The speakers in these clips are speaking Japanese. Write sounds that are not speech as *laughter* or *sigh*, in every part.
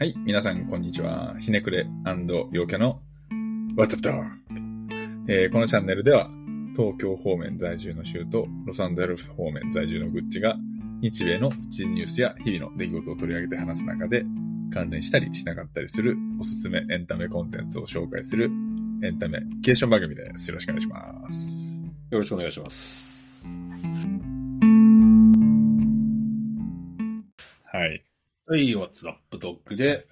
はい、皆さん、こんにちは。ひねくれ陽キャの What's Up Talk、えーこのチャンネルでは、東京方面在住の州とロサンゼルス方面在住のグッチが、日米のプチニュースや日々の出来事を取り上げて話す中で、関連したりしなかったりするおすすめエンタメコンテンツを紹介するエンタメケーション番組です。よろしくお願いします。よろしくお願いします。はい。はい、What's Up Dog で、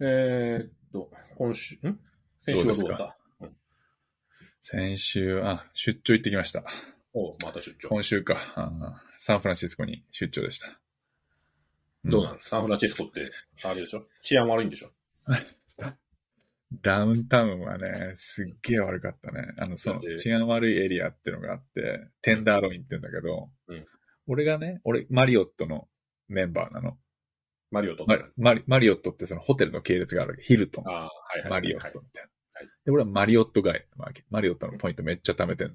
えーっと、今週、ん先週はどうだったうん先週、あ、出張行ってきました。おうまた出張。今週か。あーサンフランシスコに出張でした。どうなのサンフランシスコって、あれでしょ治安悪い。んでしょダウンタウンはね、すっげえ悪かったね。あの、その治安悪い。エリアってのがあって、テンダーロインって言うんだけど、うん俺がね、俺、マリオットのメンバーなの。マリオとマリマリマリオットってそのホテルの系列があるわけ。ヒルトン、ああ、はいはい。マリオはいットみたいな。はいで、俺はマリオットガイなわけ。マリオットのポイントめっちゃ貯めてんの。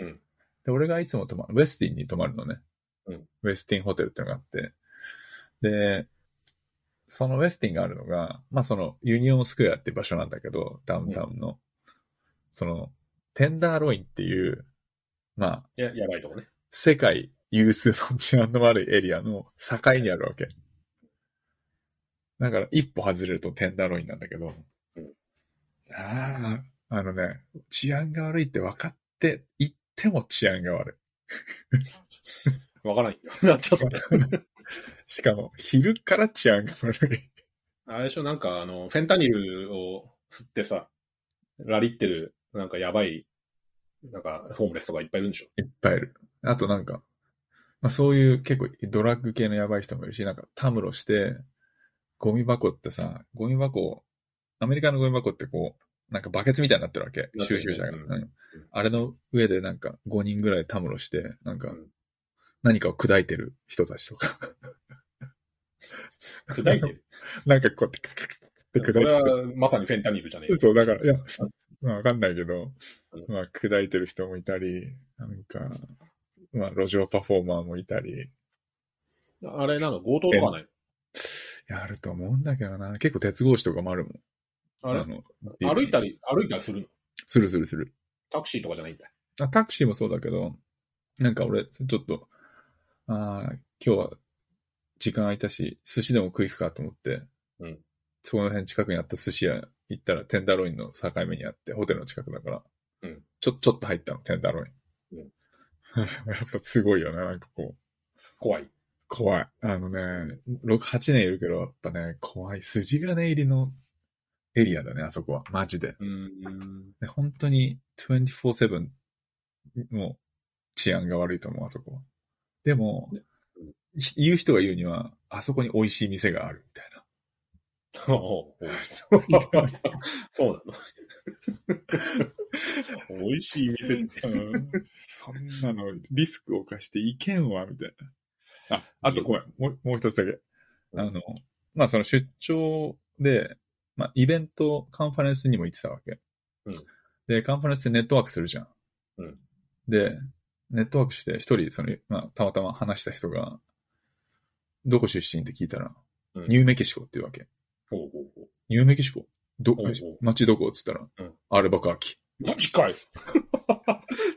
うんで、俺がいつも泊まる、ウェスティンに泊まるのね。うんウェスティンホテルってのがあって。で、そのウェスティンがあるのが、まあそのユニオンスクエアって場所なんだけど、ダウンタウンの。その、テンダーロインっていう、まあ、や、やばいとこね。世界有数の治安の悪いエリアの境にあるわけ。だから一歩外れるとテンダーロインなんだけど、うんああ、あのね、治安が悪いって分かって行っても治安が悪わからんよ。なっちゃった。い。*laughs* しかも、昼から治安が悪い。あれでしょなんか、あの、フェンタニルを吸ってさ、ラリってる、なんかやばい、なんか、ホームレスとかいっぱいいるんでしょ？いっぱいいる。あとなんか、まあそういう結構ドラッグ系のやばい人もいるし、なんかたむろして、ゴミ箱ってさ、ゴミ箱、アメリカのゴミ箱ってこう、なんかバケツみたいになってるわけ。収集車が。うんうんあれの上でなんか5人ぐらいたむろして、なんかうん何かを砕いてる人たちとか。砕いてる？*laughs* なんかこうやってカカカカって砕いてそれる。は、まさにフェンタニルじゃねえよ。そう、だから、いや、まあわかんないけどう、まあ砕いてる人もいたり、なんか、まあ路上パフォーマーもいたり、あれなの強盗とかはないいや、あると思うんだけどな。結構鉄格子とかもあるもん。あれ？の歩いたり、歩いたりするの？するするする。タクシーとかじゃないんだよ。あタクシーもそうだけど、なんか俺、ちょっと、ああ、今日は時間空いたし、寿司でも食い行くかと思って、うんそこの辺近くにあった寿司屋行ったらテンダーロインの境目にあって、ホテルの近くだから、うんちょ、ちょっと入ったの、テンダーロイン。うん *laughs* やっぱすごいよね、なんかこう。怖い。怖い。あのね、6、8年いるけど、やっぱね、怖い。筋金入りのエリアだね、あそこは。マジで。うーん。で本当に24-7もう治安が悪いと思う、あそこは。でも言う人が言うには、あそこに美味しい店があるみたいな。そうなの。*laughs* 美味しい店。うんそんなのリスクを冒していけんわ、みたいな。あ、あとごめん、もうもう一つだけ。あの、まあその出張で、まあイベント、カンファレンスにも行ってたわけ。うんで、カンファレンスでネットワークするじゃん。うんで、ネットワークして一人、その、まあたまたま話した人が、どこ出身って聞いたら、うんニューメキシコっていうわけ。ほうほうほう。ニューメキシコ？ど、おうおう街どこ？って言ったら、うんアルバカーキ。マジかい。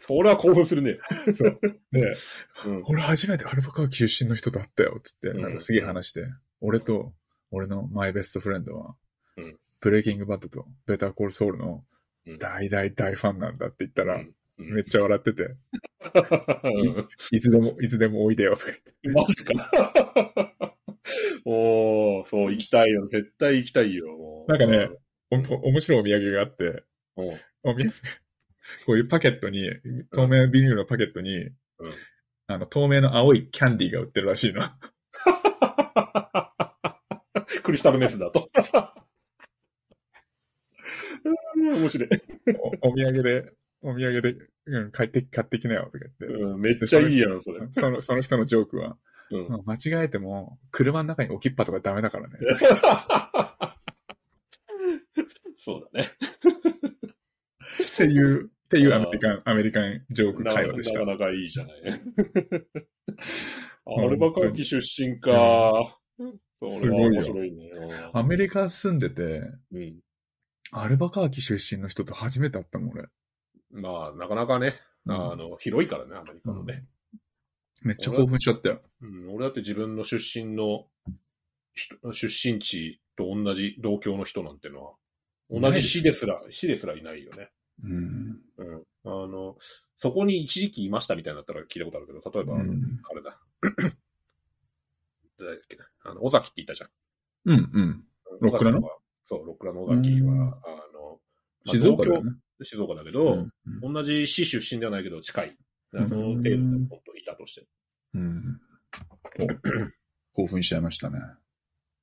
それは興奮するね。そう。で、うん。俺初めてアルバカ出身の人と会ったよ、つって、うんなんかすげえ話して、俺と、俺のマイベストフレンドは、うんブレイキングバッドとベターコールソウルのうん大大大ファンなんだって言ったら、うんめっちゃ笑ってて、*laughs* うんいつでも、いつでもおいでよ、とか言って。マジか。おー、そう、行きたいよ。絶対行きたいよ。なんかね、お、お、面白いお土産があって、うん。お土産、こういうパケットに、透明ビニールのパケットに、あの、透明の青いキャンディーが売ってるらしいの。クリスタルメスだと。う *laughs* ん面白い。おお土産で、お土産で、うん、買って、買ってきなよ、とか言って。うんめっちゃいいやん、それ。その、その人のジョークは、うんまあ間違えても、車の中に置きっぱとかダメだからね。*laughs* そうだね。っていう、っていうアメリカン、アメリカンジョークな会話でしたな。かなかいいじゃない。*laughs* アルバカーキ出身か。すごいよ面白いね。アメリカ住んでて、うん。アルバカーキ出身の人と初めて会ったもん、俺。まあ、なかなかね、うんあの、広いからね、アメリカのね。めっちゃ興奮しちゃったよ。うん、俺だって自分の出身の人、出身地と同じ同郷の人なんてのは、同じ市ですら、市ですらいないよね。うん。うん。あの、そこに一時期いましたみたいになったら聞いたことあるけど、例えば、うんあれだ。*clears throat* 誰だっけな。あの、尾崎って言ったじゃん。うん、うん。ロックラの？そう、ロックラの尾崎は、うんあの、まあ静岡だよね。静岡だけど、うん同じ市出身ではないけど近い。その程度で本当いたとして。うん。お興奮しちゃいましたね。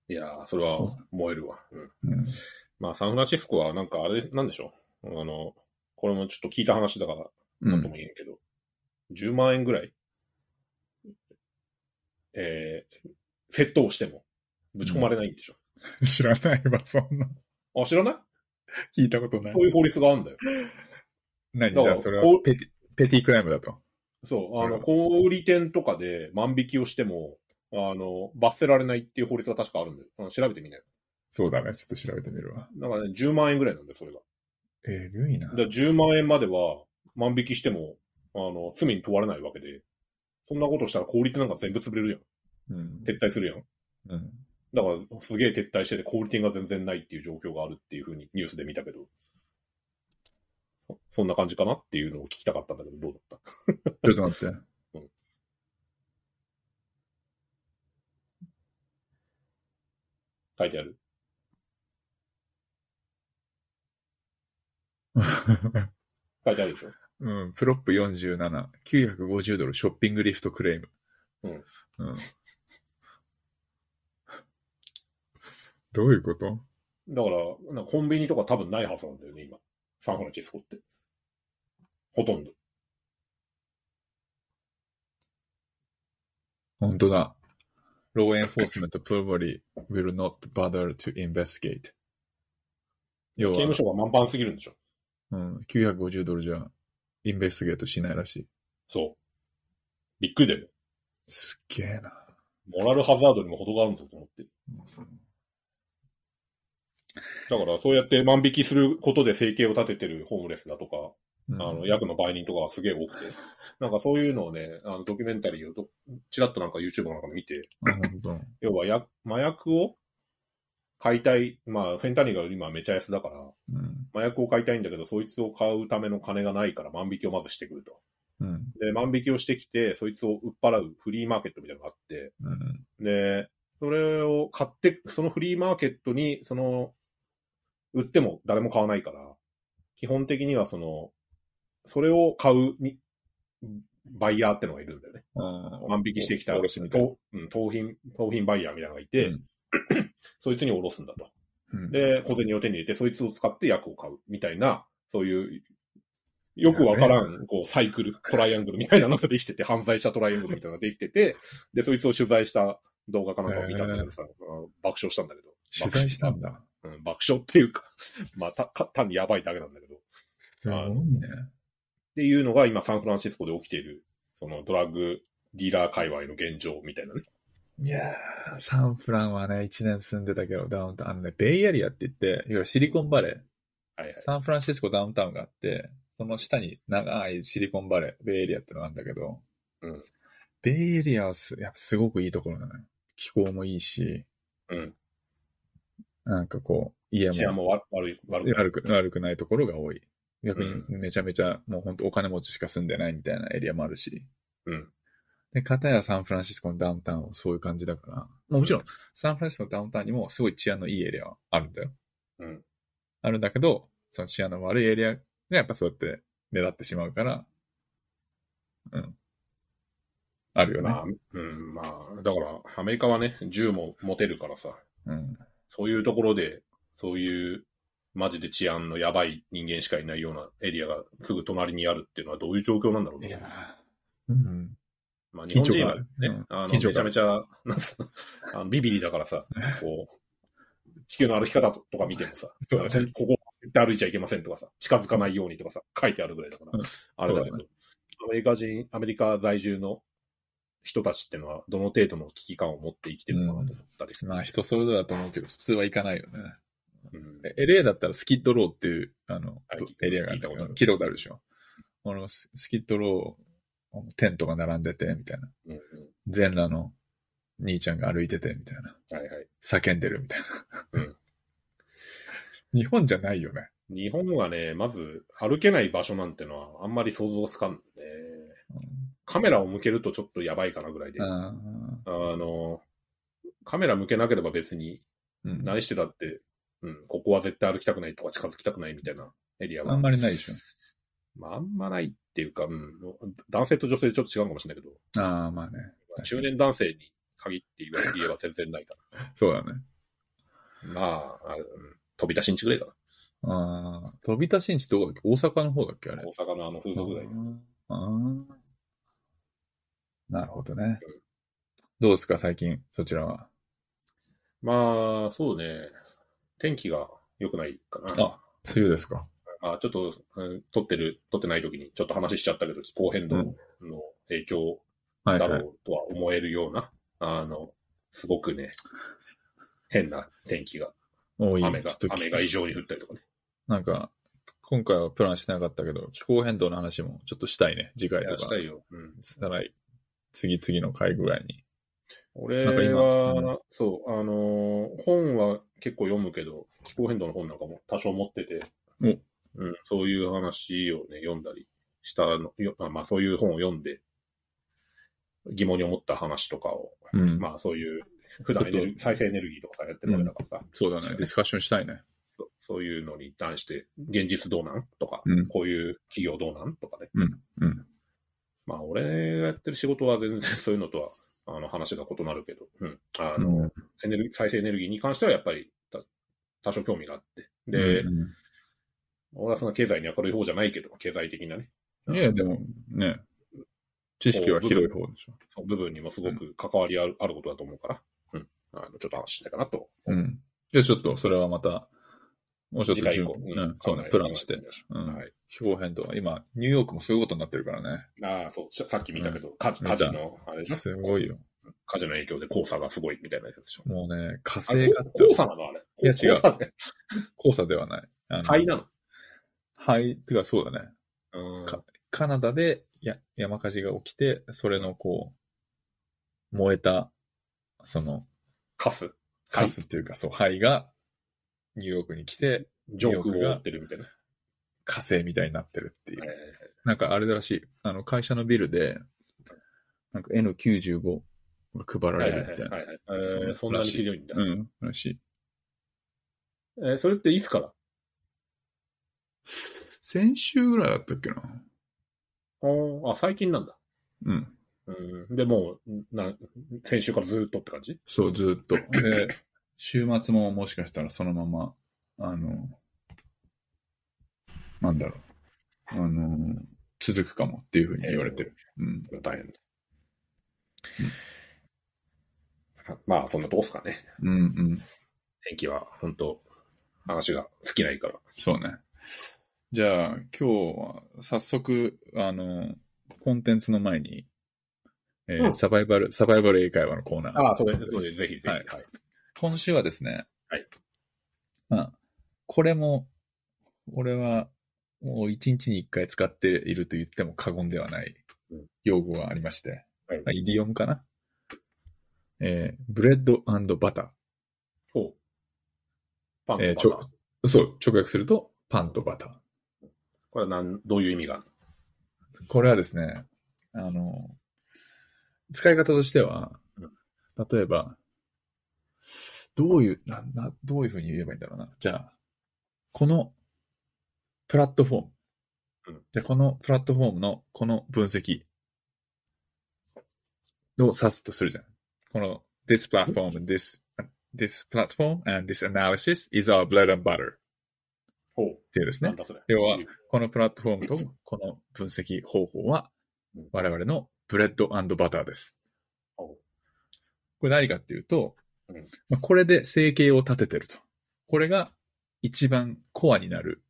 いやー、それは燃えるわ。うん。うん。まあ、サンフランシスコはなんかあれ、なんでしょう。あの、これもちょっと聞いた話だから、うんなんとも言えんけど、10万円ぐらい、えー、窃盗しても、ぶち込まれないんでしょ。知らないわ、そんな。あ、知らない？聞いたことないそう。いう法律があるんだよ。何？じゃあそれはペティ、ペティクライムだと。そう、あの、うん小売店とかで万引きをしても、あの、罰せられないっていう法律が確かあるんだよ。あの調べてみなよ。そうだね。ちょっと調べてみるわ。だからね、10万円ぐらいなんだよ、それが。えぐいなだ。から10万円までは万引きしても、あの、罪に問われないわけで、そんなことしたら小売店なんか全部潰れるやん。うん。撤退するやん。うん。だから、すげえ撤退してて、小売店が全然ないっていう状況があるっていうふうにニュースで見たけど、そそんな感じかなっていうのを聞きたかったんだけど、どうだった？*laughs* ちょっと待って。書いてある？*laughs* 書いてあるでしょ？うん。プロップ47、950ドルショッピングリフトクレーム。うん。うん。どういうこと？だから、なんかコンビニとか多分ないはずなんだよね、今。サンフランシスコって。ほとんど。本当だ。Law enforcement probably will not bother to investigate. 刑要は務所が満帆すぎるんでしょ？うん、950ドルじゃ、インベスティゲートしないらしい。そう。びっくりだよね。すっげえな。モラルハザードにも程があるんだと思って。だから、そうやって万引きすることで生計を立ててるホームレスだとか、うんあの、役の売人とかはすげえ多くて、なんかそういうのをね、あの、ドキュメンタリーをど、ちらっとなんか YouTube なんかで見て、要はや、麻薬を買いたい、まあ、フェンタニルが今めちゃ安だから、うん。麻薬を買いたいんだけど、そいつを買うための金がないから万引きをまずしてくると。うん。で、万引きをしてきて、そいつを売っ払うフリーマーケットみたいなのがあって、うん。で、それを買って、そのフリーマーケットに、その、売っても誰も買わないから、基本的にはその、それを買うに、バイヤーってのがいるんだよね。万引きしてきた、うん盗品、盗品バイヤーみたいなのがいて、うん *clears throat* そいつにおろすんだと。うん、で、小銭を手に入れて、そいつを使って薬を買う、みたいな、そういう、よくわからん、こう、サイクル、トライアングルみたいなのができてて、犯罪者トライアングルみたいなのができてて、で、そいつを取材した動画かなんかを見たんだけどさ、爆笑したんだけど。取材したんだ。うん、爆笑っていうか、*laughs* まあ、たか単にやばいだけなんだけど。っすごいね。ていうのが今、サンフランシスコで起きている、そのドラッグディーラー界隈の現状みたいなね。いやー、サンフランはね、1年住んでたけど、ダウンタウン、あのね、ベイエリアって言って、いわゆるシリコンバレー、はいはい。サンフランシスコダウンタウンがあって、その下に長いシリコンバレー、ベイエリアってのがあるんだけど、うんベイエリアはすやっぱすごくいいところなのよ。気候もいいし、うん。なんかこう、家も悪悪い、悪い。悪く悪くないところが多い。逆にうめちゃめちゃもう本当お金持ちしか住んでないみたいなエリアもあるし。うん。で、片やサンフランシスコのダウンタウンはそういう感じだから、もちろん、サンフランシスコのダウンタウンにもすごい治安のいいエリアはあるんだよ。うん。あるんだけど、その治安の悪いエリアがやっぱそうやって目立ってしまうから、うん。あるよね。まあ、うん、まあ、だから、アメリカはね、銃も持てるからさ、うん。そういうところで、そういう、マジで治安のやばい人間しかいないようなエリアがすぐ隣にあるっていうのはどういう状況なんだろうね。いやーうん。まあ、日本人はね、緊張感。あの、緊張感めちゃめちゃ、なんつうのあのビビリだからさ、こう、地球の歩き方とか見てもさ、ここって歩いちゃいけませんとかさ、近づかないようにとかさ、書いてあるぐらいだから、うん。あれだけど、アメリカ人、アメリカ在住の人たちっていうのは、どの程度の危機感を持って生きてるのかなと思ったりする。まあ人それぞれだと思うけど、普通は行かないよね。うん。え LA だったらスキッドローっていう、あのはい、エリアがある聞いたことある。聞いたことあるでしょ？このススキッドロー、テントが並んでて、みたいな。うんうん全裸の兄ちゃんが歩いてて、みたいな。はいはい。叫んでるみたいな。うん *laughs* 日本じゃないよね。日本はね、まず歩けない場所なんてのはあんまり想像つかんね。カメラを向けるとちょっとやばいかなぐらいで。ああの、カメラ向けなければ別に何してたって、うん、ここは絶対歩きたくないとか近づきたくないみたいなエリアは。あんまりないでしょ。まあ、あんまないっていうか、うん、男性と女性でちょっと違うかもしれないけど、ああ、まあね。中年男性に限って言えば全然ないか *laughs* そうだね。ら。まあ、あうん飛び出しんちぐらいかああ、飛び出しんちどこだっけ？大阪の方だっけあれ？な。。大阪のあの風俗ぐらい。ああ。なるほどね。どうですか、最近、そちらは？まあ、そうね。天気が良くないかな。あ梅雨ですか。あちょっと、うん撮ってる、撮ってない時にちょっと話しちゃったけど、気候変動の影響。だろうとは思えるような、あの、すごくね、変な天気が、多い。雨が雨が異常に降ったりとかね。なんか、今回はプランしてなかったけど、気候変動の話もちょっとしたいね。次回とかした。いよ。うん。さらい、次々の回ぐらいに。俺なんか今は、そう、あのー本は結構読むけど、気候変動の本なんかも多少持ってて、そういう話をね、読んだりしたの、よまあそういう本を読んで、疑問に思った話とかを、うん。まあそういう、普段エネ再生エネルギーとかさ、やってるわけだからさ、そうだね。ディスカッションしたいね。そそういうのに対して、現実どうなんとか、うんこういう企業どうなんとかね。うん。うん。まあ俺がやってる仕事は全然そういうのとは、あの話が異なるけど、うん。あの、うんエネルギー、再生エネルギーに関してはやっぱりた多少興味があって。で、うん俺はそんな経済に明るい方じゃないけど、経済的なね、いや、でもね、知識は広い方でしょ。その部分にもすごく関わりある,、あることだと思うから、うん。あの、ちょっと話しないかなと。うん。じゃあちょっと、それはまた、もうちょっと準次回以降、備、うん、そうね、プランして。うんはい。気候変動は、今、ニューヨークもそういうことになってるからね。ああ、そう、ささっき見たけど、火事の、あれすごいよ。火事の影響で黄砂がすごいみたいなやつでしょ？もうね、火あ星れがこ黄砂なの？あれ。いや違う黄砂ではない。灰なの？灰、てかそうだね。うん。かカナダでや山火事が起きて、それのこう、燃えた、その、カスカスっていうか、そう、灰が、ニューヨークに来て、上空を覆ってるみたいな。火星みたいになってるっていう。えなんかあれらしい。あの、会社のビルで、なんか N95 が配られるみたいな。はいはいはい。えーそんなにひどいんだ。うん、らしい。えーそれっていつから？先週ぐらいだったっけな。ああ、最近なんだ。うん。うん。で、もう、な、先週からずーっとって感じ？そう、ずっと。*laughs* で、週末ももしかしたらそのまま、あの、なんだろう。あの、続くかもっていうふうに言われてる。うん。大変だ。まあ、そんなとこっすかね。うんうん。天気は、本当話が尽きないから。そうね。じゃあ、今日は早速、あの、コンテンツの前に、えーうんサバイバル、サバイバル英会話のコーナー。ああ、それ、それ、ぜひぜひ。ははいい。今週はですね、はい。まあ、これも、俺は、もう一日に一回使っていると言っても過言ではないうん用語がありまして、はいまあイディオムかな？えーブレッドバター。ほう。パンとえーバター。ちょそう、直訳すると、パンとバター。これはなん、どういう意味があるこれはですね、あの、使い方としてはうん、例えば、どういう、な、な、どういうふうに言えばいいんだろうな。じゃあ、このプラットフォーム。うんじゃあ、このプラットフォームのこの分析を指すとするじゃん。この this platform, this, this platform and this analysis is our bread and butter。っていうですね。要はこのプラットフォームと *laughs* この分析方法はうん我々のブレッドバターです。これ何かっていうと、うんまあ、これで生計を立ててると。これが一番コアになる、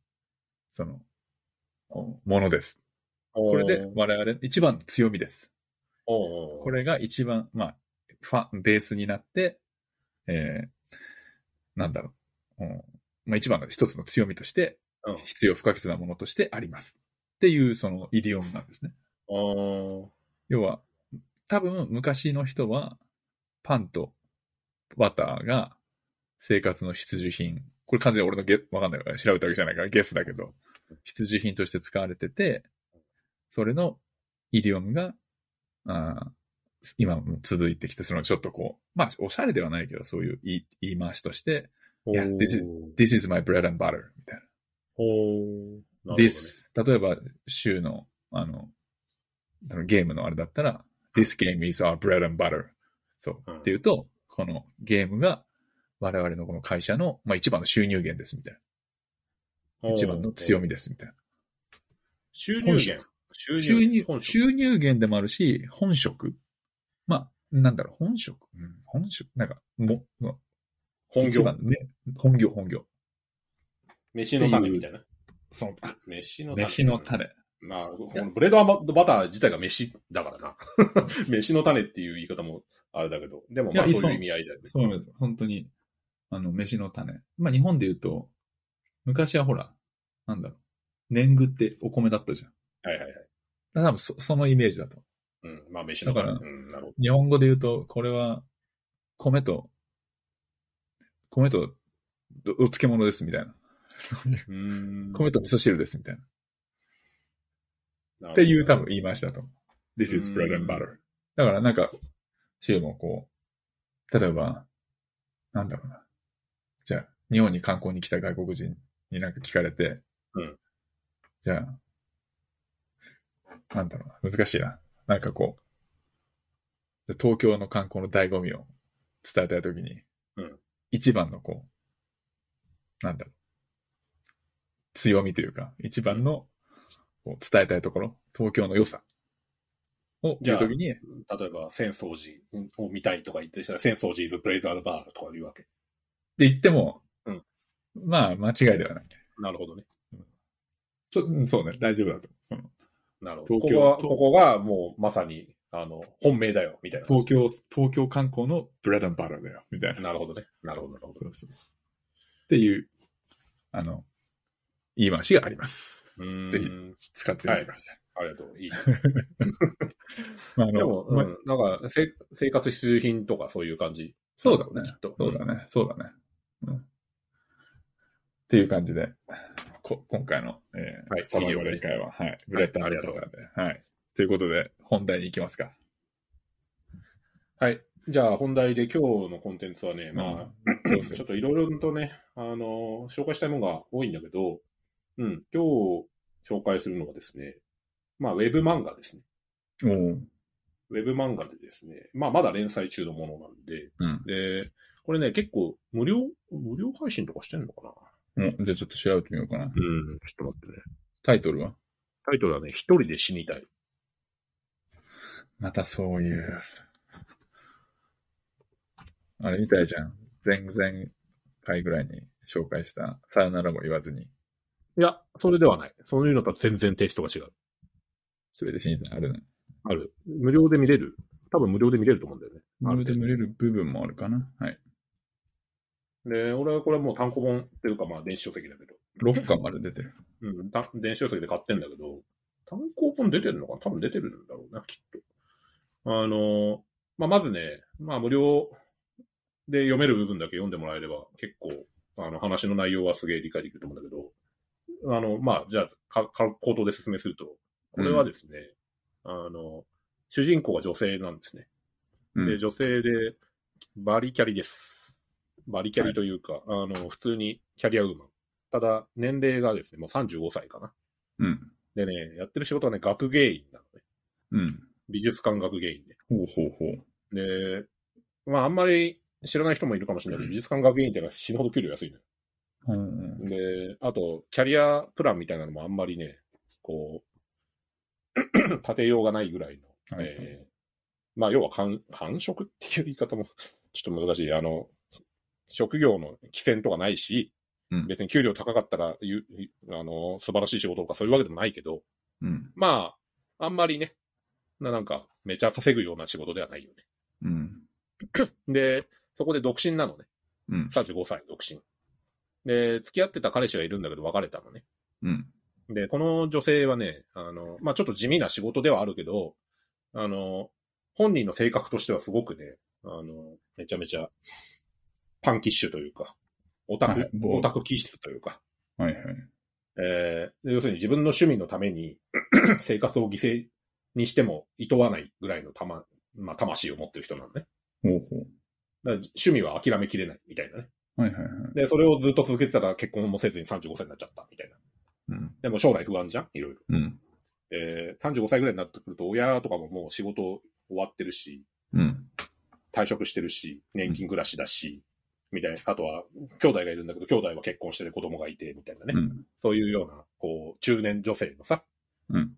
その、おものです。これで我々一番の強みです。これが一番、まあ、ファン、ベースになって、えー、なんだろう。うんまあ一番の一つの強みとして、うん必要不可欠なものとしてあります。っていう、そのイディオムなんですね。要は、多分昔の人は、パンとバターが生活の必需品。これ完全に俺のゲわかんないから調べたわけじゃないからゲスだけど、必需品として使われてて、それのイディオムが、あー今も続いてきて、そのちょっとこう、まあ、おしゃれではないけど、そういう言い回しとして、いや this is- This is my bread and butter みたいな。ほどね This, 例えば、週の、あの、あのゲームのあれだったら、This game is our bread and butter. そう。うんっていうと、このゲームが我々のこの会社の、まあ、一番の収入源ですみたいな。一番の強みですみたいな。収入本源。収収入収入源でもあるし、本職。まあ、なんだろう、本職？うん、本職。なんか、も、も本業。本業、本業。飯の種みたいな。その、あ飯の種。飯の種。まあ、このブレードバター自体が飯だからな。*laughs* 飯の種っていう言い方もあれだけど、でもまあそういう意味合いだよね。そうです。本当に、あの、飯の種。まあ、日本で言うと、昔はほら、なんだろう、年貢ってお米だったじゃん。はいはいはい。だから多分そ、そのイメージだと。うん。まあ飯の種。だかうん、なるほど。日本語で言うと、これは、米と、米と、どお漬物ですみたいな。米と味噌汁ですみたいな。っていう多分言いましたと。This is bread and butter. だからなんか、週もこう、例えば、なんだろうな。じゃあ、日本に観光に来た外国人になんか聞かれて、うんじゃあ、なんだろうな。難しいな。なんかこう、で東京の観光の醍醐味を伝えたいときに、うん一番のこう、なんだろう。強みというか、一番のこう伝えたいところ、東京の良さを言うときに、例えば、浅草寺を見たいとか言ってしたら、浅草寺 is brave and bar とか言うわけ。って言っても、うんまあ、間違いではない。なるほどね。ちょうんそうね、大丈夫だと。うんなるほど。東京ここは、ここがもうまさに、あの、本命だよ、みたいな。東京、東京観光のブレッドバターだよ、みたいな。なるほどね。なるほど、なるほど。そうそうそう。っていう、あの、言い回しがあります。ぜひ使ってみてください。ありがとう。いいね。*laughs* まあ、でも、まうん、なんか、せ生活必需品とかそういう感じ。そうだねきっと。そうだね。そうだね。うん。っていう感じで、こ今回の、えーはいサバイバル会は、はい、ブレッドありがとうはい。ということで、本題に行きますか。はい。じゃあ、本題で今日のコンテンツはね、まあ、ちょっといろいろとね、あの、紹介したいものが多いんだけど、うん、今日紹介するのはですね、まあ、ウェブ漫画ですね。ウェブ漫画でですね、まあ、まだ連載中のものなんで、うん。で、これね、結構無料、無料配信とかしてんのかな？おじゃあちょっと調べてみようかな。うん、ちょっと待ってね。タイトルは？タイトルはね、一人で死にたい。またそういう。あれみたいじゃん。前々回ぐらいに紹介した、さよならも言わずに、いや、それではない。そういうのとは全然テイストが違う。それで死にたいあるね。ある。無料で見れる。多分無料で見れると思うんだよね。無料で見れる部分もあるかな。はい。で、俺はこれはもう単行本っていうかまあ電子書籍だけど。6巻まで出てる。うん、た電子書籍で買ってんだけど、単行本出てるのかな？多分出てるんだろうな、きっと。あの、まあ、まずね、まあ、無料で読める部分だけ読んでもらえれば、結構、あの、話の内容はすげえ理解できると思うんだけど、あの、まあ、じゃあ、か、か、口頭で説明すると、これはですね、あの、主人公が女性なんですね。うんで、女性で、バリキャリです。バリキャリというか、あの、普通にキャリアウーマン。ただ、年齢がですね、もう35歳かな。うん。でね、やってる仕事はね、学芸員なのね。うん。美術館学芸員で。ほうほうほう。で、まあ、あんまり知らない人もいるかもしれないけど、美術館学芸員ってのは死ぬほど給料安いのよ。うん。で、あと、キャリアプランみたいなのもあんまりね、こう、*clears throat* 立てようがないぐらいの、はいえーまあ、要は官、官職っていう言い方もちょっと難しい。あの、職業の規制とかないし、うん別に給料高かったら、ゆあの、素晴らしい仕事とかそういうわけでもないけど、うん。まあ、あんまりね、ななんか、めちゃ稼ぐような仕事ではないよね。うん。で、そこで独身なのね。うん。35歳独身。で、付き合ってた彼氏がいるんだけど別れたのね。うん。で、この女性はね、あの、まあ、ちょっと地味な仕事ではあるけど、あの、本人の性格としてはすごくね、あの、めちゃめちゃ、パンキッシュというか、オタク、はいオタク気質というか、はいはい。えーで要するに自分の趣味のために *clears throat* 生活を犠牲にしても厭わないぐらいのたま、まあ、魂を持ってる人なのね。ほうほう。趣味は諦めきれないみたいなね。はいはいはい。で、それをずっと続けてたら結婚もせずに35歳になっちゃったみたいな。うん。でも将来不安じゃん？いろいろ。うん。えー、35歳ぐらいになってくると、親とかももう仕事終わってるし、うん。退職してるし、年金暮らしだし、みたいな。あとは、兄弟がいるんだけど、兄弟は結婚してて子供がいて、みたいなね。うん。そういうような、こう、中年女性のさ、うん。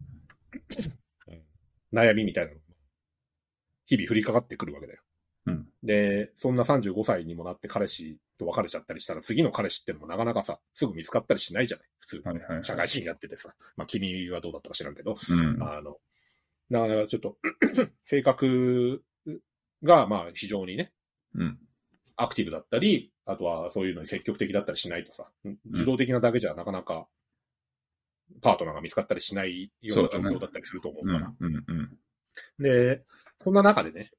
悩みみたいなのが日々降りかかってくるわけだよ。うん。で、そんな35歳にもなって彼氏と別れちゃったりしたら、次の彼氏ってのもなかなかさ、すぐ見つかったりしないじゃない普通。はいはいはい。社会人やっててさ。まあ、君はどうだったか知らんけど。うん。あの、なかなかちょっと、*clears throat* 性格が、まあ、非常にね、うん。アクティブだったり、あとはそういうのに積極的だったりしないとさ、自動的なだけじゃなかなか、パートナーが見つかったりしないような状況だったりすると思ううん。から。うん。うん。で、そんな中でね、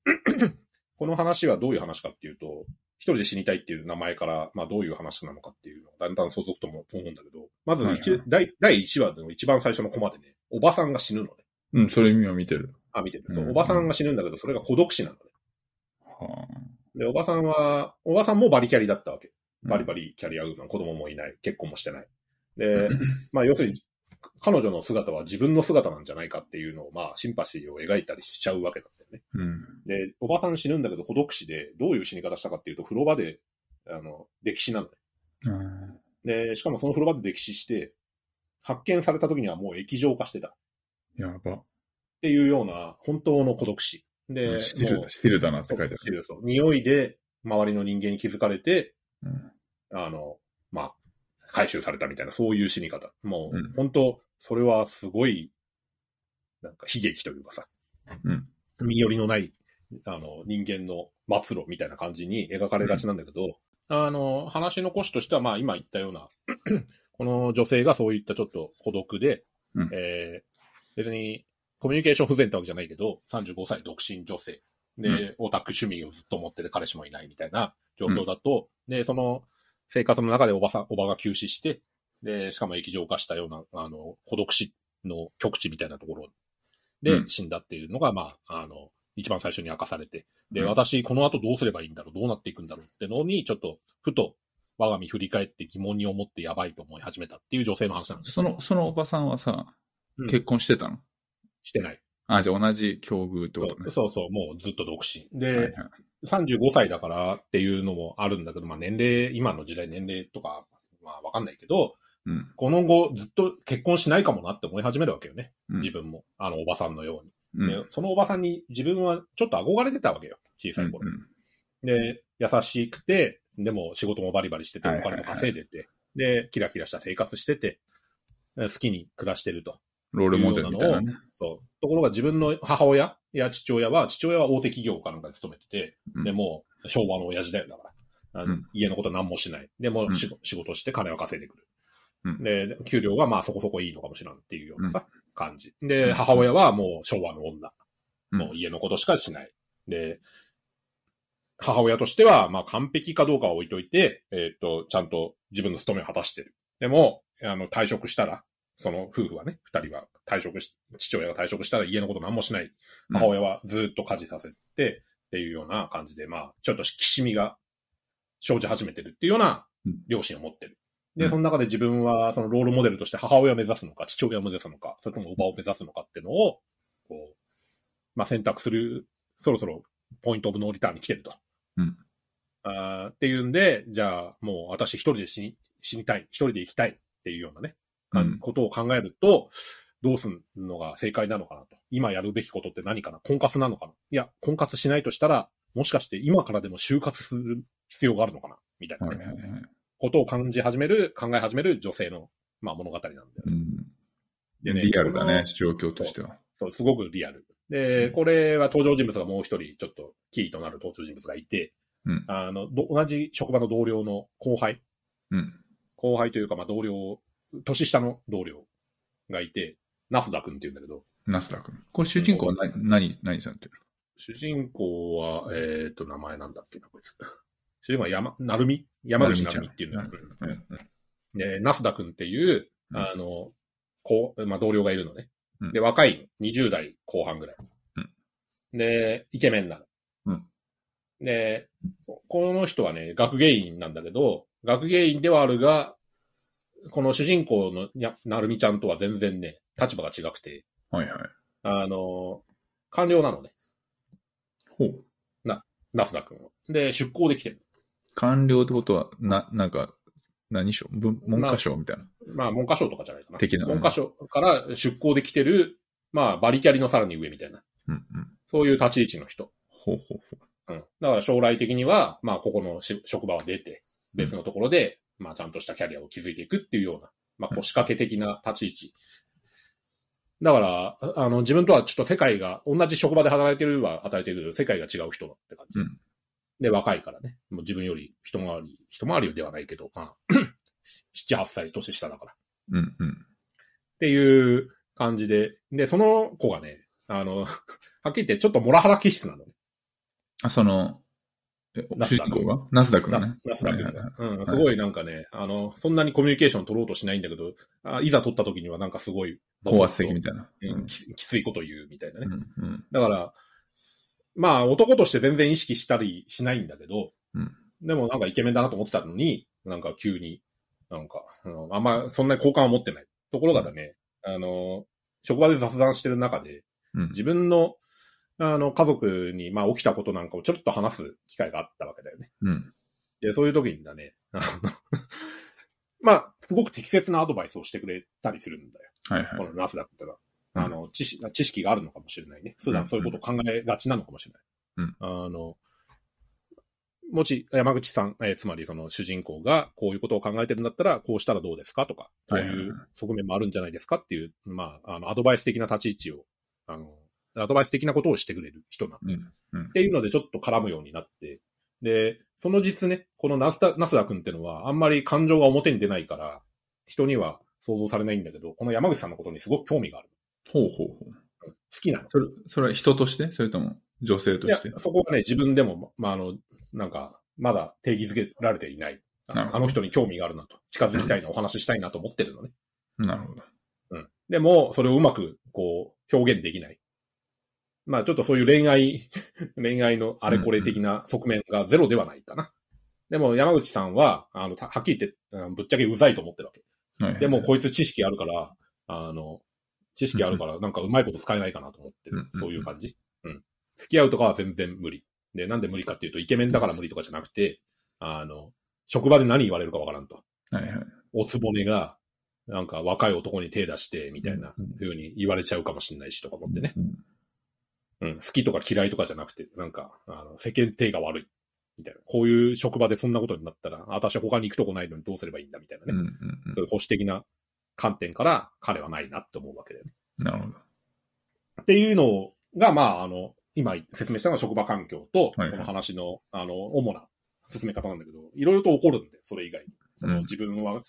*clears throat* この話はどういう話かっていうと、一人で死にたいっていう名前から、まあどういう話なのかっていうのをだんだん想像とも思うんだけど、まずいはい第第1話の一番最初のコマでね、おばさんが死ぬのね。うん。それ意味を見てる。あ、見てる。そうう、んおばさんが死ぬんだけど、それが孤独死なのね。はあ。で、おばさんは、おばさんもバリキャリだったわけ。バリバリ。リキャリアウーマン、子供もいない、結婚もしてない。で、*laughs* まあ要するに、彼女の姿は自分の姿なんじゃないかっていうのを、まあシンパシーを描いたりしちゃうわけなんだよね。うん。で、おばさん死ぬんだけど孤独死で、どういう死に方したかっていうと、風呂場で、あの、溺死なのね。うん。で、しかもその風呂場で溺死して、発見された時にはもう液状化してた。っやば。ていうような、本当の孤独死。で、スティルだ、スティルだなって書いてある。そう匂いで周りの人間に気づかれて、うん。あの、まあ、回収されたみたいな、そういう死に方。もう、うん本当それはすごい、なんか悲劇というかさ、うん。身寄りのない、あの、人間の末路みたいな感じに描かれがちなんだけど、あの、話の腰としては、まあ、今言ったような、*clears throat* この女性がそういったちょっと孤独で、うんえー別にコミュニケーション不全ってわけじゃないけど、35歳独身女性。で、うんオタク趣味をずっと持ってて彼氏もいないみたいな状況だと、で、その生活の中でおばさん、おばが急死して、で、しかも液状化したような、あの、孤独死の極地みたいなところ。うでん。死んだっていうのが、まあ、あの、一番最初に明かされて、で、うん。私、この後どうすればいいんだろう、どうなっていくんだろう？ってのに、ちょっと、ふと、我が身振り返って疑問に思ってやばいと思い始めたっていう女性の話なんです。その、そのおばさんはさ、うん。結婚してたの？してない。あ、じゃあ同じ境遇ってことね。そうそう、もうずっと独身。で、はいはい35歳だからっていうのもあるんだけど、まあ年齢、今の時代年齢とか、まあわかんないけど、うん。この後ずっと結婚しないかもなって思い始めるわけよね。うん自分も。あのおばさんのように。うん。で、そのおばさんに自分はちょっと憧れてたわけよ。小さい頃。うんで、優しくて、でも仕事もバリバリしてて、お金も稼いでて、で、キラキラした生活してて、好きに暮らしてると。ロールモデルみたいなね。そう。ところが自分の母親や父親は、父親は大手企業かなんかに勤めてて、うんでもう昭和の親父だよ、だから。あのうん家のこと何もしない。でも、うん仕仕事して金を稼いでくる。うんで、給料はまあそこそこいいのかもしれんっていうようなさ、感じ。うで、ん母親はもう昭和の女。うんもう家のことしかしない。で、母親としては、まあ完璧かどうかは置いといて、えっ、と、ちゃんと自分の務めを果たしてる。でも、あの、退職したら、その夫婦はね、二人は退職し、父親が退職したら家のこと何もしない。母親はずっと家事させて、っていうような感じで、まあ、ちょっときしみが生じ始めてるっていうようなうん両親を持ってる。で、うんその中で自分はそのロールモデルとして母親を目指すのか、父親を目指すのか、それともおばを目指すのかっていうのを、こう、まあ選択する、そろそろポイントオブノーリターンに来てると。うんあーっていうんで、じゃあもう私一人で死に死にたい、一人で生きたいっていうようなね、ことを考えると、どうするのが正解なのかなと。今やるべきことって何かな？婚活なのかな？いや、婚活しないとしたら、もしかして今からでも就活する必要があるのかな？みたいな。ことを感じ始める、考え始める女性の、まあ、物語なんだよね。うん。でねリアルだね、状況としては。そう、すごくリアル。で、これは登場人物がもう一人、ちょっとキーとなる登場人物がいて、うんあの、ど同じ職場の同僚の後輩、うん。後輩というか、まあ同僚、年下の同僚がいて、ナスダ君って言うんだけど、ナスダ君。これ主人公は何、何、何さんってる主人公は、えっ、と、名前なんだっけな、こいつ。*laughs* 主人公は山、なるみ山口なるみっていうんだよ。うん。うん。で、ナスダ君っていう、うんあの、こう、まあ、同僚がいるのね。うんで、若い20代後半ぐらい。うんで、イケメンなの。うんで、この人はね、学芸員なんだけど、学芸員ではあるが、この主人公のやなるみちゃんとは全然ね、立場が違くて、はいはい。あの、官僚なのね、ほう。ナスダ君は。で、出向できてる。官僚ってことは、な、なんか、何賞文文科省みたいな？まあ、文科省とかじゃないかな。的な文科省から出向できてる、まあ、バリキャリのさらに上みたいな。うんうん。そういう立ち位置の人。ほうほうほうん。だから将来的には、まあ、ここのし職場は出て、別のところで、まあ、ちゃんとしたキャリアを築いていくっていうような、まあ、腰掛け的な立ち位置。だから、ああの、自分とはちょっと世界が、同じ職場で働いてるは働いてるけど、世界が違う人だって感じ。うんで、若いからね。もう自分より一回り、一回りではないけど、まあ、7、8歳年下だから。う。うんうん。っていう感じで、で、その子がね、あの、*laughs* はっきり言ってちょっとモラハラ気質なのね。あ、その、主人公が？ナスダ君がね。ナスダ君が。うん、すごいなんかね、あの、そんなにコミュニケーション取ろうとしないんだけど、あいざ取った時にはなんかすごい、高圧的みたいな。うんききついこと言うみたいなね。うんうん。だから、まあ男として全然意識したりしないんだけど、うんでもなんかイケメンだなと思ってたのに、なんか急に、なんか、うんあんまそんなに好感は持ってない。ところがだね、あの、職場で雑談してる中で、うん。自分の、あの、家族に、まあ、起きたことなんかをちょっと話す機会があったわけだよね。うん。で、そういう時にだね、あの *laughs* まあ、すごく適切なアドバイスをしてくれたりするんだよ。はいはいこ。のナスダックってのは。うんあの、知識、知識があるのかもしれないね。普段そういうことを考えがちなのかもしれない。うんあの、もし、山口さん、えーつまりその主人公がこういうことを考えてるんだったら、こうしたらどうですかとか、こういう側面もあるんじゃないですかっていう、まあ、あの、アドバイス的な立ち位置を、あの、アドバイス的なことをしてくれる人なのうん。うんっ。ていうのでちょっと絡むようになって、で、その実ね、このナスダナスダ君ってのはあんまり感情が表に出ないから、人には想像されないんだけど、この山口さんのことにすごく興味がある。ほうほうほう。好きなの。それ、それは人として？それとも女性といやして、そこはね、自分でも、まあ、あの、なんか、まだ定義づけられていない。あの人に興味があるなと。近づきたいな、お話ししたいなと思ってるのね。なるほど。うん。でも、それをうまく、こう、表現できない。まあ、ちょっとそういう恋愛、*laughs* 恋愛のあれこれ的な側面がゼロではないかな。でも、山口さんは、あの、たはっきり言って、うんぶっちゃけうざいと思ってるわけ。はいはいでも、こいつ知識あるから、あの、知識あるから、*laughs* なんかうまいこと使えないかなと思ってるうん。そういう感じ。うん。付き合うとかは全然無理。で、なんで無理かっていうと、イケメンだから無理とかじゃなくて、あの、職場で何言われるかわからんと。はいはい。おつぼねが、なんか若い男に手出して、みたいなうん風に言われちゃうかもしれないしとか思ってね。うん。うん。好きとか嫌いとかじゃなくて、なんか、あの、世間体が悪い。みたいな。こういう職場でそんなことになったら、私は他に行くとこないのにどうすればいいんだみたいなね。うんうんうんそういう保守的な観点から彼はないなって思うわけだよね。なるほど。っていうのが、まあ、あの、今説明したのは職場環境と、はいはいこの話の、あの、主な進め方なんだけど、いろいろと起こるんで、それ以外に。そのうん自分は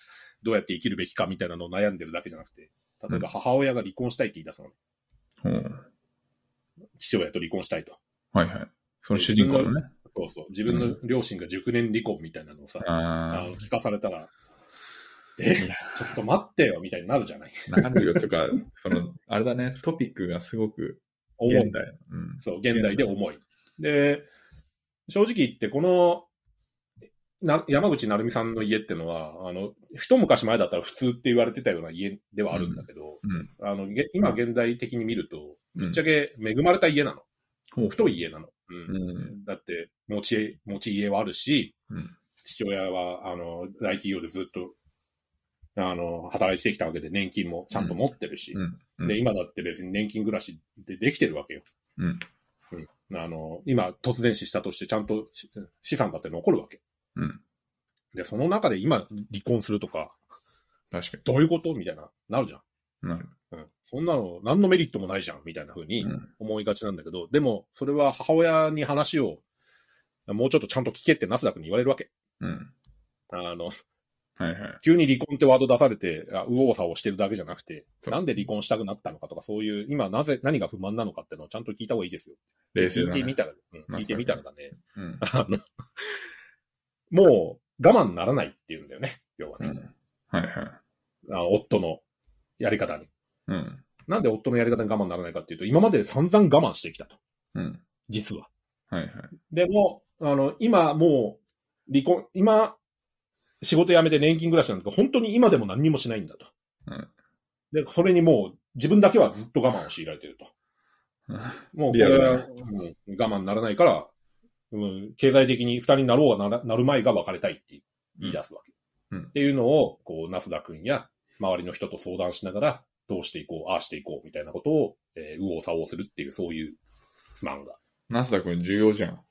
どうやって生きるべきかみたいなのを悩んでるだけじゃなくて、例えば母親が離婚したいって言い出すのう。父親と離婚したいと。はいはい。その主人公のね。そうそう。自分の両親が熟年離婚みたいなのをさ、ああの聞かされたら、え、ちょっと待ってよ、みたいになるじゃない？あ、なるよとか、*laughs* その、あれだね、トピックがすごく重い現代。うん。そう、現代で重い。で、正直言って、この、な山口成美さんの家ってのは、あの、一昔前だったら普通って言われてたような家ではあるんだけど、うん。あの、げ今現代的に見ると、うんぶっちゃけ恵まれた家なの。ほう太い家なの。う。うんん。だって、持ち、持ち家はあるし、うん。父親は、あの、大企業でずっと、あの、働いてきたわけで年金もちゃんと持ってるし、で、今だって別に年金暮らしでできてるわけよ。うん。あの、今突然死したとしてちゃんとし資産だって残るわけ。うん。で、その中で今離婚するとか、確かどういうことみたいな、なるじゃん。に。なる。うん。そんなの何のメリットもないじゃん、みたいな風にうん。思いがちなんだけど、でも、それは母親に話を、もうちょっとちゃんと聞けってナスダ君に言われるわけ。うん。あの、はいはい。急に離婚ってワード出されて、あ右往左往してるだけじゃなくて、なんで離婚したくなったのかとか、そういう、今なぜ、何が不満なのかっていうのをちゃんと聞いた方がいいですよ。冷静だね聞いてみ。たら、うんまあ聞いてみたらだね、うん。あの、もう我慢ならないっていうんだよね、要はね。うん。はいはい。あの夫のやり方に。うん。なんで夫のやり方に我慢ならないかっていうと、今まで散々我慢してきたと。うん。実は。はいはい。でも、あの、今もう、離婚、今、仕事辞めて年金暮らしなんだけど、本当に今でも何にもしないんだと。うんで、それにもう、自分だけはずっと我慢を強いられてると。もう、これは、うん我慢ならないから、うん、経済的に負担になろうがなる前が別れたいって言い出すわけ。うんっていうのを、こう、ナスダ君や周りの人と相談しながら、どうしていこう、ああしていこう、みたいなことを、えー、右往左往するっていう、そういう漫画。ナスダ君重要じゃん。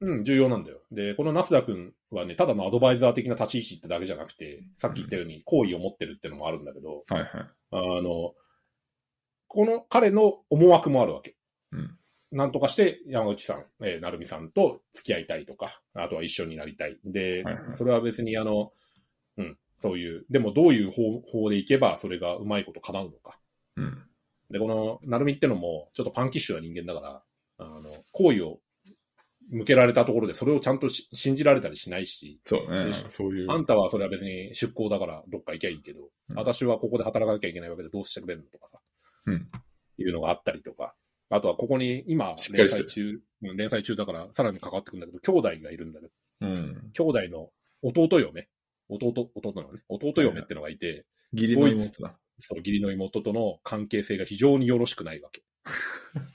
うん、重要なんだよ。で、このナスダ君はね、ただのアドバイザー的な立ち位置ってだけじゃなくて、さっき言ったように好意を持ってるってのもあるんだけど、はいはい。あの、この彼の思惑もあるわけ。うん。なんとかして山口さん、えー、成美さんと付き合いたいとか、あとは一緒になりたい。で、はいはいそれは別にあの、うん、そういう、でもどういう方法でいけばそれがうまいこと叶うのか。うん。で、この、成美ってのも、ちょっとパンキッシュな人間だから、あの、好意を向けられたところでそれをちゃんとし信じられたりしないし、そうね。そういう。あんたはそれは別に出向だからどっか行きゃいいけど、うん私はここで働かなきゃいけないわけでどうしてくれるのとかさ、うんいうのがあったりとか、あとはここに今連載中、うん連載中だからさらに関わってくるんだけど、兄弟がいるんだけど、うん。兄弟の弟嫁、弟、弟なのね、弟嫁ってのがいて、義理の妹だ。そう、義理の妹との関係性が非常によろしくないわけ。*laughs*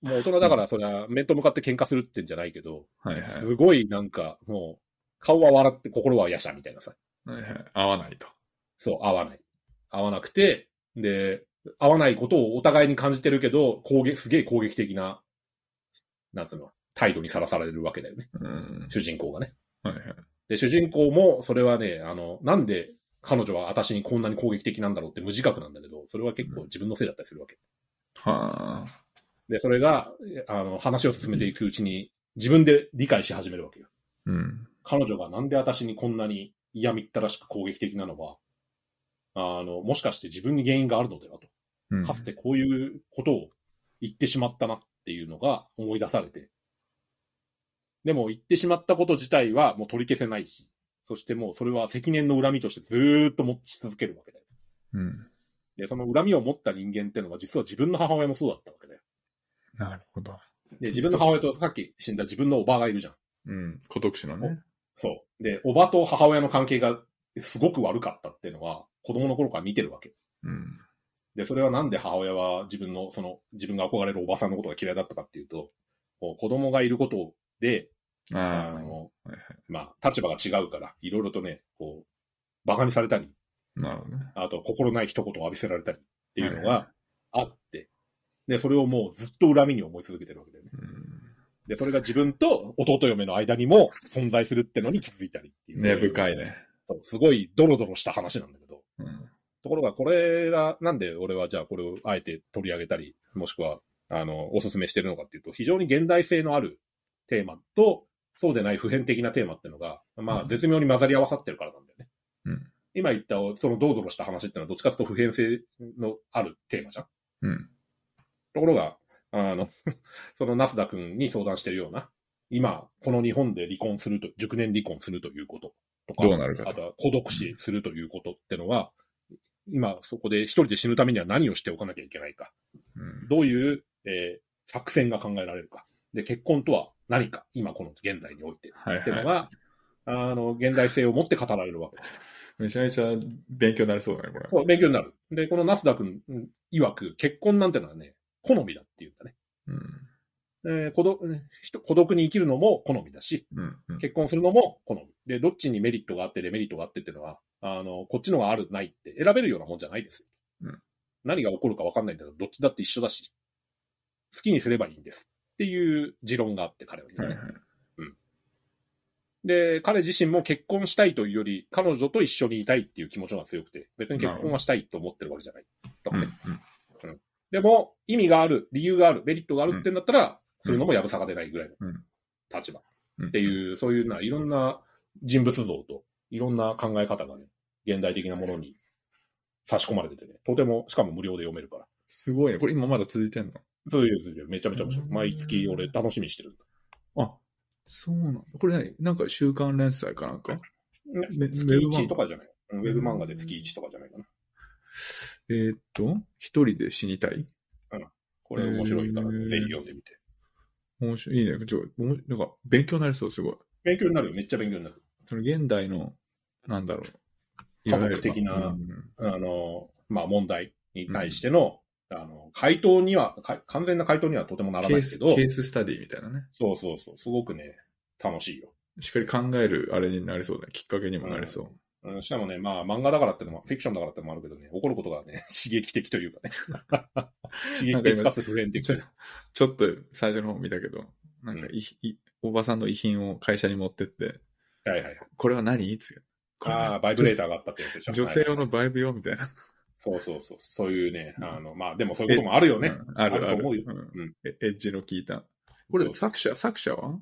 もう大人だから、それは面と向かって喧嘩するってんじゃないけど、はいはい。すごいなんか、もう、顔は笑って心はやしゃみたいなさ。はいはい。合わないと。そう、合わない。合わなくて、で、合わないことをお互いに感じてるけど、攻撃、すげえ攻撃的な、なんつうの、態度にさらされるわけだよね。うん。主人公がね。はいはい。で、主人公も、それはね、あの、なんで彼女は私にこんなに攻撃的なんだろうって無自覚なんだけど、それは結構自分のせいだったりするわけ。はあ。で、それが、あの、話を進めていくうちに、自分で理解し始めるわけよ。うん。彼女がなんで私にこんなに嫌みったらしく攻撃的なのは、あの、もしかして自分に原因があるのではと。うんかつてこういうことを言ってしまったなっていうのが思い出されて。でも言ってしまったこと自体はもう取り消せないし、そしてもうそれは積年の恨みとしてずーっと持ち続けるわけだよ。うん。で、その恨みを持った人間っていうのは実は自分の母親もそうだったわけだよ。なるほど。で、自分の母親とさっき死んだ自分のおばがいるじゃん。うん。孤独死のね。そう。で、おばと母親の関係がすごく悪かったっていうのは子供の頃から見てるわけ。うん。で、それはなんで母親は自分の、その、自分が憧れるおばさんのことが嫌いだったかっていうと、こう子供がいることで、あの、はいはいまあ、立場が違うから、いろいろとね、こう、馬鹿にされたり、なるほどね。あと、心ない一言を浴びせられたりっていうのがあって、で、それをもうずっと恨みに思い続けてるわけだよね。うん。で、それが自分と弟嫁の間にも存在するってのに気づいたりっていう。根深い。いね。そう、すごいドロドロした話なんだけど、うん。ところが、これが、なんで俺はじゃあこれをあえて取り上げたり、もしくは、あの、おすすめしてるのかっていうと、非常に現代性のあるテーマと、そうでない普遍的なテーマっていうのが、まあ、うん絶妙に混ざり合わさってるからなんだよね。うん。今言った、そのドロドロした話っていうのは、どっちかというと普遍性のあるテーマじゃん。うん。ところが、あの、*laughs* そのナスダ君に相談してるような、今、この日本で離婚すると、熟年離婚するということとか、どうなるかとあとは孤独死するということってのは、今そこで一人で死ぬためには何をしておかなきゃいけないか。うん。どういう、えー作戦が考えられるか。で、結婚とは何か、今この現代において。はいっていうのはが、あの、現代性を持って語られるわけです。い。めちゃめちゃ勉強になりそうだね、これ。そう、勉強になる。で、このナスダ君うん曰く、結婚なんてのはね、好みだって言うんだね。うん。えー孤独孤独に生きるのも好みだし、うん。うん結婚するのも好み。で、どっちにメリットがあってデメリットがあってっていうのは、あの、こっちのがある、ないって選べるようなもんじゃないですよ。うん何が起こるか分かんないんだけど、どっちだって一緒だし、好きにすればいいんです。っていう持論があって、彼はね、はいはい。で、彼自身も結婚したいというより、彼女と一緒にいたいっていう気持ちが強くて、別に結婚はしたいと思ってるわけじゃない。とうんかね。でも、意味がある、理由がある、メリットがあるってんだったら、するのもやぶさかでないぐらいのうん立場。うん。っていう、そういうな、いろんな人物像と、いろんな考え方がね、現代的なものに差し込まれててね、とても、しかも無料で読めるから。すごいね。これ今まだ続いてんの？そういう、そういうめちゃめちゃ面白い。うん毎月俺楽しみにしてる。あ、そうなんだ。これ何？なんか週刊連載かなんか？め月ウェブ漫画1とかじゃない。うんウェブ漫画で月1とかじゃないかな。えーっと、一人で死にたい？これ面白いから、へーぜひ読んでみて。面面白い。いいね。ちょ、なんか、勉強になりそう、すごい。勉強になるよ。めっちゃ勉強になる。その現代の、なんだろう。家族的なうんあの、まあ問題に対しての、あの、回答には、か完全な回答にはとてもならないけど、ケーススタディみたいなね。そうそうそう、すごくね、楽しいよ。しっかり考えるあれになりそうだね。きっかけにもなりそう。うん、しかもね、まあ漫画だからってのも、フィクションだからってのもあるけどね、起こることがね、*laughs* 刺激的というかね。*laughs* 刺激的かつ普遍的ちょちょっと最初の方見たけど、なんかい、いおばさんの遺品を会社に持ってって、はいはいはい。これは何？って言うこれはああ、バイブレーターがあったってやつでしょ。女性用のバイブよみたいな。そうそうそう。そういうね、あの、まあでもそういうこともあるよね。うんあると思うよエッジの効いた。これ作者、作者は？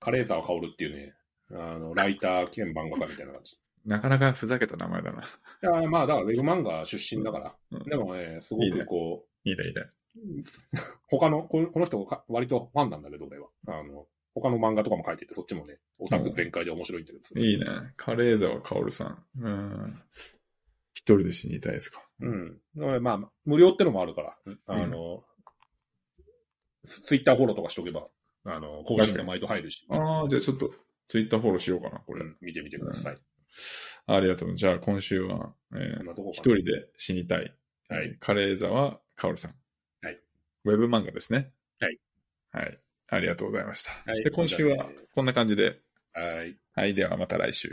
カレーザー薫っていうね、あの、ライター兼漫画家みたいな感じ。なかなかふざけた名前だな。いや、まあだからウェブ漫画出身だから。うんでもね、すごくこう、いいね、いいね。*laughs* 他の、ここの人が割とファンなんだけど、俺は。あの、他の漫画とかも書いてて、そっちもね、オタク全開で面白いんだけど、いいね。カレー沢薫さん。うん。一人で死にたいですか？うん。まあ、無料ってのもあるから、あの、ツイッターフォローとかしとけば、あの、更新が毎度入るし、ああ、じゃあちょっと、ツイッターフォローしようかな、これ。うん見てみてください。ありがとう。じゃあ今週は、えー一人で死にたい。はいえーカレー沢薫さん。はい。ウェブ漫画ですね。はい。はい。ありがとうございました。はいで、今週はこんな感じで。はい。はい。ではまた来週。